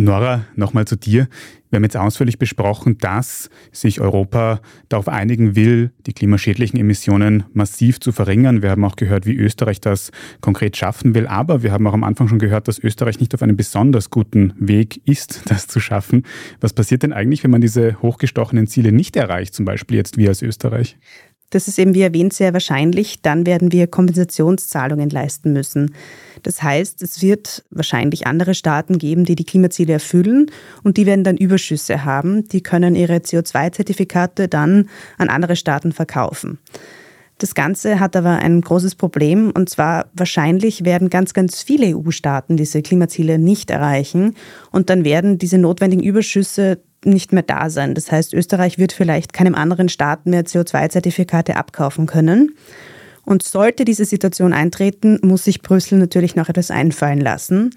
Nora, nochmal zu dir. Wir haben jetzt ausführlich besprochen, dass sich Europa darauf einigen will, die klimaschädlichen Emissionen massiv zu verringern. Wir haben auch gehört, wie Österreich das konkret schaffen will. Aber wir haben auch am Anfang schon gehört, dass Österreich nicht auf einem besonders guten Weg ist, das zu schaffen. Was passiert denn eigentlich, wenn man diese hochgestochenen Ziele nicht erreicht, zum Beispiel jetzt wir als Österreich? Das ist eben, wie erwähnt, sehr wahrscheinlich. Dann werden wir Kompensationszahlungen leisten müssen. Das heißt, es wird wahrscheinlich andere Staaten geben, die die Klimaziele erfüllen und die werden dann Überschüsse haben. Die können ihre CO2-Zertifikate dann an andere Staaten verkaufen. Das Ganze hat aber ein großes Problem und zwar wahrscheinlich werden ganz, ganz viele EU-Staaten diese Klimaziele nicht erreichen und dann werden diese notwendigen Überschüsse nicht mehr da sein. Das heißt, Österreich wird vielleicht keinem anderen Staat mehr CO2-Zertifikate abkaufen können. Und sollte diese Situation eintreten, muss sich Brüssel natürlich noch etwas einfallen lassen.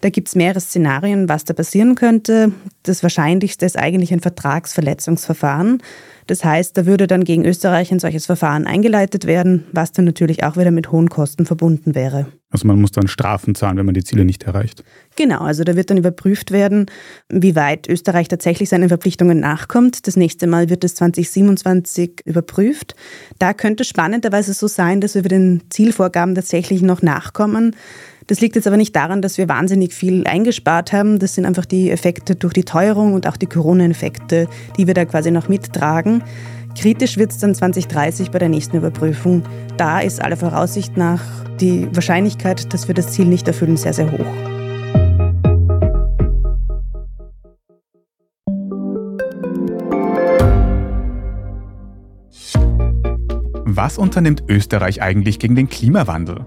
Da gibt es mehrere Szenarien, was da passieren könnte. Das Wahrscheinlichste ist eigentlich ein Vertragsverletzungsverfahren. Das heißt, da würde dann gegen Österreich ein solches Verfahren eingeleitet werden, was dann natürlich auch wieder mit hohen Kosten verbunden wäre. Also man muss dann Strafen zahlen, wenn man die Ziele nicht erreicht. Genau, also da wird dann überprüft werden, wie weit Österreich tatsächlich seinen Verpflichtungen nachkommt. Das nächste Mal wird es 2027 überprüft. Da könnte spannenderweise so sein, dass wir den Zielvorgaben tatsächlich noch nachkommen. Das liegt jetzt aber nicht daran, dass wir wahnsinnig viel eingespart haben. Das sind einfach die Effekte durch die Teuerung und auch die Corona-Effekte, die wir da quasi noch mittragen. Kritisch wird es dann 2030 bei der nächsten Überprüfung. Da ist aller Voraussicht nach die Wahrscheinlichkeit, dass wir das Ziel nicht erfüllen, sehr, sehr hoch. Was unternimmt Österreich eigentlich gegen den Klimawandel?